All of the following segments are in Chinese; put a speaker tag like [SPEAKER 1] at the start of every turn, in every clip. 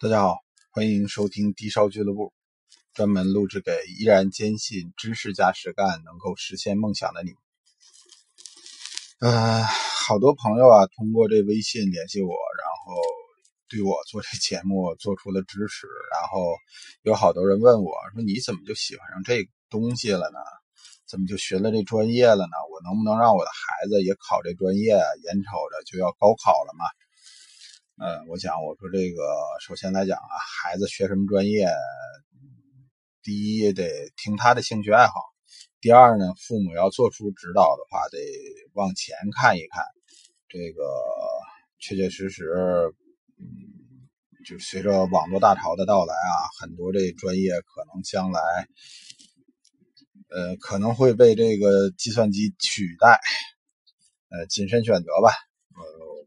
[SPEAKER 1] 大家好，欢迎收听低烧俱乐部，专门录制给依然坚信知识加实干能够实现梦想的你。呃，好多朋友啊，通过这微信联系我，然后对我做这节目做出了支持。然后有好多人问我说：“你怎么就喜欢上这东西了呢？怎么就学了这专业了呢？我能不能让我的孩子也考这专业啊？眼瞅着就要高考了嘛。”嗯，我想我说这个，首先来讲啊，孩子学什么专业，第一得听他的兴趣爱好，第二呢，父母要做出指导的话，得往前看一看，这个确确实实，嗯，就随着网络大潮的到来啊，很多这专业可能将来，呃，可能会被这个计算机取代，呃，谨慎选择吧。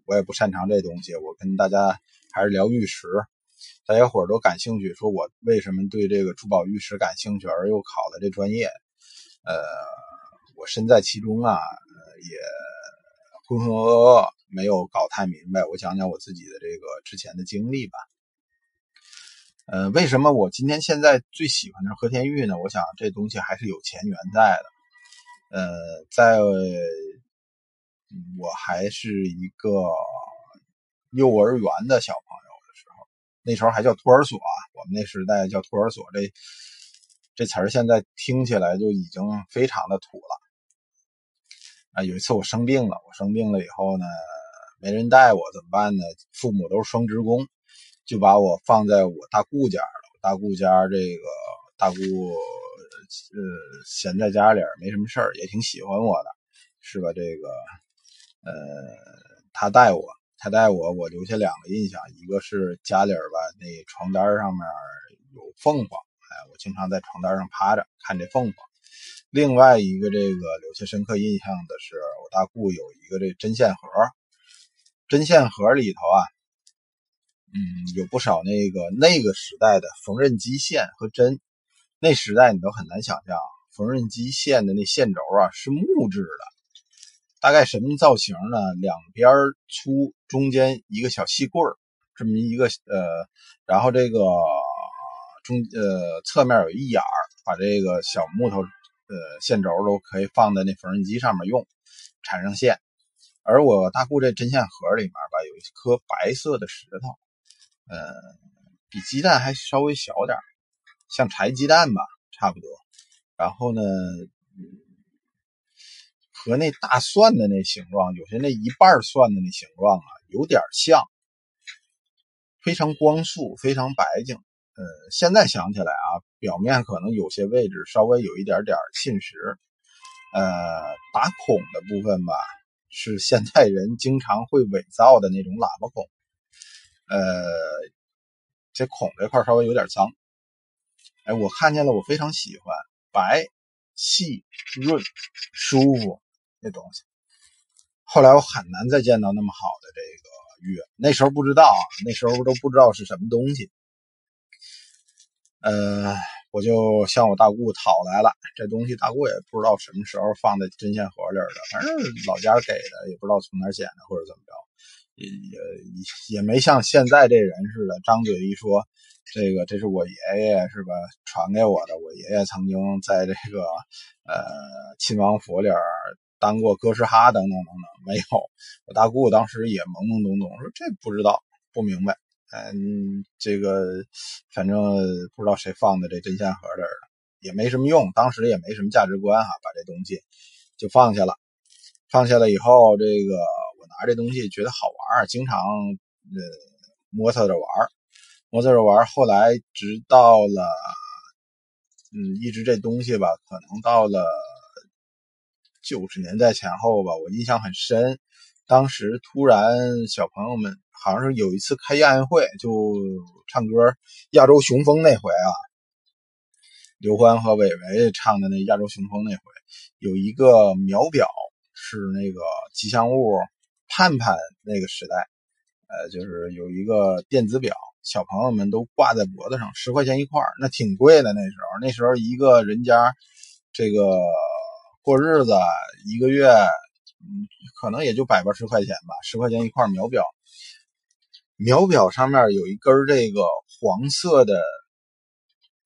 [SPEAKER 1] 我也不擅长这东西，我跟大家还是聊玉石。大家伙儿都感兴趣，说我为什么对这个珠宝玉石感兴趣，而又考了这专业？呃，我身在其中啊，也浑浑噩噩，没有搞太明白。我讲讲我自己的这个之前的经历吧。呃，为什么我今天现在最喜欢的是和田玉呢？我想这东西还是有前缘在的。呃，在。我还是一个幼儿园的小朋友的时候，那时候还叫托儿所啊。我们那时代叫托儿所，这这词儿现在听起来就已经非常的土了。啊，有一次我生病了，我生病了以后呢，没人带我怎么办呢？父母都是双职工，就把我放在我大姑家了。我大姑家这个大姑呃闲在家里没什么事儿，也挺喜欢我的，是吧？这个。呃，他带我，他带我，我留下两个印象，一个是家里吧，那床单上面有凤凰，哎，我经常在床单上趴着看这凤凰。另外一个这个留下深刻印象的是，我大姑有一个这针线盒，针线盒里头啊，嗯，有不少那个那个时代的缝纫机线和针。那时代你都很难想象，缝纫机线的那线轴啊是木质的。大概什么造型呢？两边粗，中间一个小细棍儿，这么一个呃，然后这个中呃侧面有一眼儿，把这个小木头呃线轴都可以放在那缝纫机上面用，缠上线。而我大姑这针线盒里面吧，有一颗白色的石头，呃，比鸡蛋还稍微小点像柴鸡蛋吧，差不多。然后呢？和那大蒜的那形状，有些那一半蒜的那形状啊，有点像，非常光速，非常白净。呃，现在想起来啊，表面可能有些位置稍微有一点点侵蚀。呃，打孔的部分吧，是现代人经常会伪造的那种喇叭孔。呃，这孔这块稍微有点脏。哎，我看见了，我非常喜欢，白、细、润、舒服。那东西，后来我很难再见到那么好的这个玉。那时候不知道啊，那时候都不知道是什么东西。呃，我就向我大姑讨来了这东西，大姑也不知道什么时候放在针线盒里的，反正老家给的，也不知道从哪捡的或者怎么着，也也也没像现在这人似的，张嘴一说。这个这是我爷爷是吧传给我的？我爷爷曾经在这个呃亲王府里当过哥斯哈等等等等，没有。我大姑当时也懵懵懂懂说这不知道不明白，嗯，这个反正不知道谁放的这针线盒这儿的，也没什么用，当时也没什么价值观哈，把这东西就放下了。放下了以后，这个我拿这东西觉得好玩，经常呃摸它着玩。摸它着玩，后来直到了，嗯，一直这东西吧，可能到了九十年代前后吧，我印象很深。当时突然小朋友们好像是有一次开亚运会，就唱歌《亚洲雄风》那回啊，刘欢和韦唯唱的那《亚洲雄风》那回，有一个秒表是那个吉祥物盼盼那个时代，呃，就是有一个电子表。小朋友们都挂在脖子上，十块钱一块那挺贵的。那时候，那时候一个人家这个过日子，一个月嗯，可能也就百八十块钱吧，十块钱一块秒表。秒表上面有一根这个黄色的，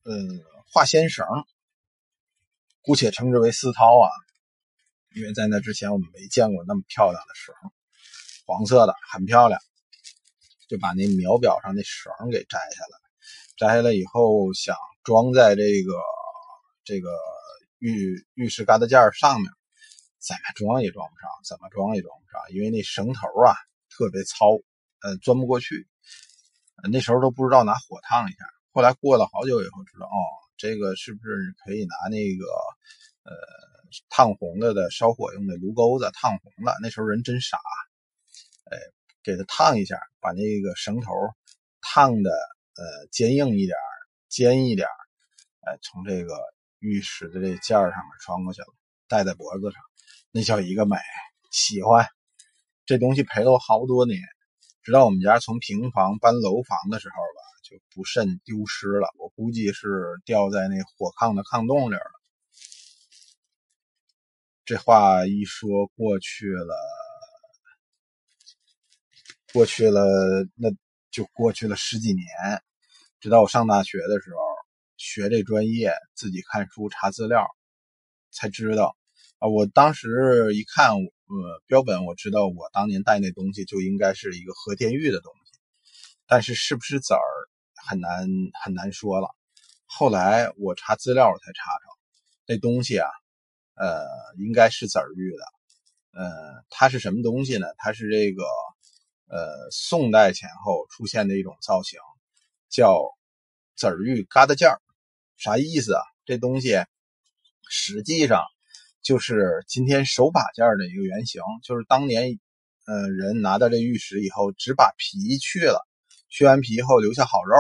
[SPEAKER 1] 嗯，化纤绳，姑且称之为丝绦啊，因为在那之前我们没见过那么漂亮的绳，黄色的很漂亮，就把那秒表上那绳给摘下来，摘下来以后想装在这个这个玉玉石疙瘩架上面，怎么装也装不上，怎么装也装不上，因为那绳头啊特别糙，呃，钻不过去。那时候都不知道拿火烫一下，后来过了好久以后知道，哦，这个是不是可以拿那个呃烫红了的烧火用的炉钩子烫红了？那时候人真傻，哎，给它烫一下，把那个绳头烫的呃坚硬一点、尖一点，哎，从这个玉石的这件上面穿过去了，戴在脖子上，那叫一个美，喜欢这东西陪了我好多年。直到我们家从平房搬楼房的时候吧，就不慎丢失了。我估计是掉在那火炕的炕洞里了。这话一说过去了，过去了，那就过去了十几年。直到我上大学的时候，学这专业，自己看书查资料，才知道啊。我当时一看。呃，标本我知道，我当年带那东西就应该是一个和田玉的东西，但是是不是籽儿很难很难说了。后来我查资料，才查着那东西啊，呃，应该是籽儿玉的。呃，它是什么东西呢？它是这个呃宋代前后出现的一种造型，叫籽儿玉疙瘩件儿。啥意思啊？这东西实际上。就是今天手把件的一个原型，就是当年，呃，人拿到这玉石以后，只把皮去了，去完皮后留下好肉，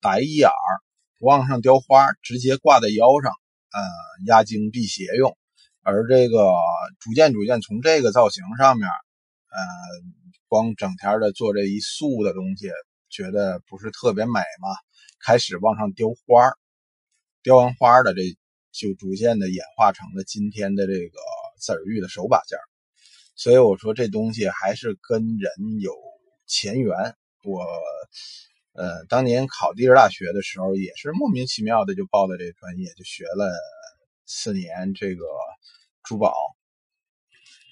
[SPEAKER 1] 打一眼儿，不往上雕花，直接挂在腰上，呃，压惊辟邪用。而这个逐渐逐渐从这个造型上面，呃，光整天的做这一素的东西，觉得不是特别美嘛，开始往上雕花，雕完花的这。就逐渐的演化成了今天的这个籽玉的手把件所以我说这东西还是跟人有前缘。我呃当年考地质大学的时候，也是莫名其妙的就报了这专业，就学了四年这个珠宝。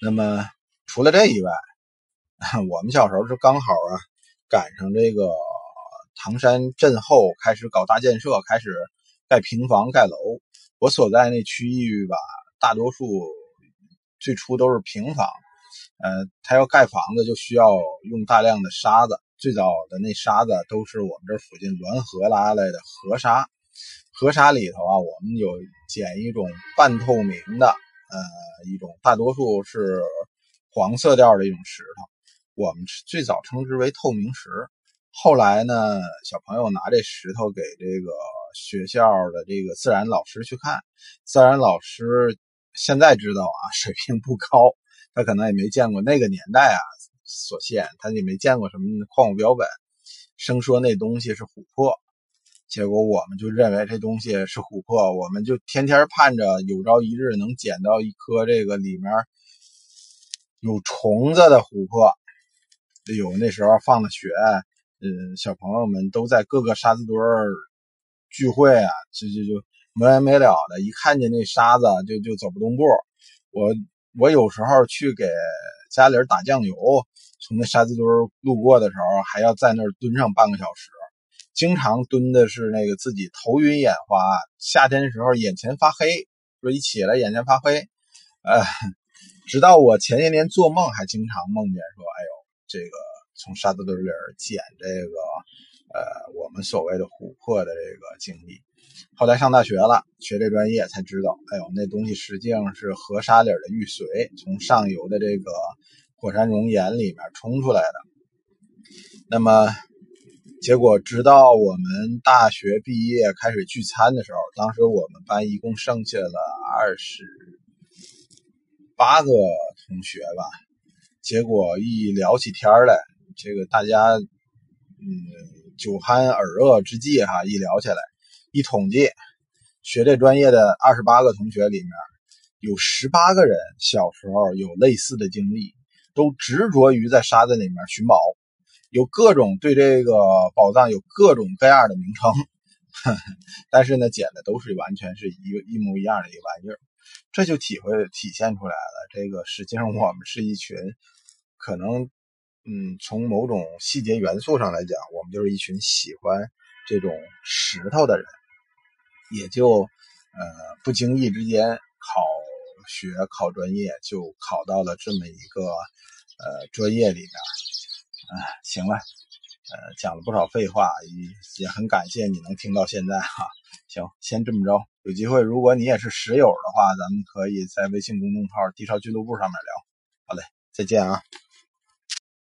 [SPEAKER 1] 那么除了这以外，我们小时候是刚好啊赶上这个唐山震后开始搞大建设，开始盖平房盖楼。我所在那区域吧，大多数最初都是平房，呃，他要盖房子就需要用大量的沙子。最早的那沙子都是我们这附近滦河拉来的河沙，河沙里头啊，我们有捡一种半透明的，呃，一种大多数是黄色调的一种石头，我们最早称之为透明石。后来呢，小朋友拿这石头给这个。学校的这个自然老师去看，自然老师现在知道啊，水平不高，他可能也没见过那个年代啊，所限他也没见过什么矿物标本，生说那东西是琥珀，结果我们就认为这东西是琥珀，我们就天天盼着有朝一日能捡到一颗这个里面有虫子的琥珀，有那时候放了学，嗯，小朋友们都在各个沙子堆儿。聚会啊，就就就没完没了的，一看见那沙子就就走不动步。我我有时候去给家里人打酱油，从那沙子堆路过的时候，还要在那儿蹲上半个小时。经常蹲的是那个自己头晕眼花，夏天的时候眼前发黑，说一起来眼前发黑。呃，直到我前些年做梦还经常梦见说，哎呦，这个从沙子堆里捡这个。呃，我们所谓的琥珀的这个经历，后来上大学了，学这专业才知道，哎呦，那东西实际上是河沙里的玉髓，从上游的这个火山熔岩里面冲出来的。那么，结果直到我们大学毕业开始聚餐的时候，当时我们班一共剩下了二十八个同学吧，结果一聊起天来，这个大家，嗯。酒酣耳热之际，哈，一聊起来，一统计，学这专业的二十八个同学里面，有十八个人小时候有类似的经历，都执着于在沙子里面寻宝，有各种对这个宝藏有各种各样的名称，但是呢，捡的都是完全是一一模一样的一个玩意儿，这就体会体现出来了。这个实际上我们是一群可能，嗯，从某种细节元素上来讲，我们就是一群喜欢这种石头的人，也就呃不经意之间考学考专业就考到了这么一个呃专业里边。啊，行了，呃，讲了不少废话，也也很感谢你能听到现在哈。行，先这么着，有机会如果你也是石友的话，咱们可以在微信公众号“地少俱乐部”上面聊。好嘞，再见啊。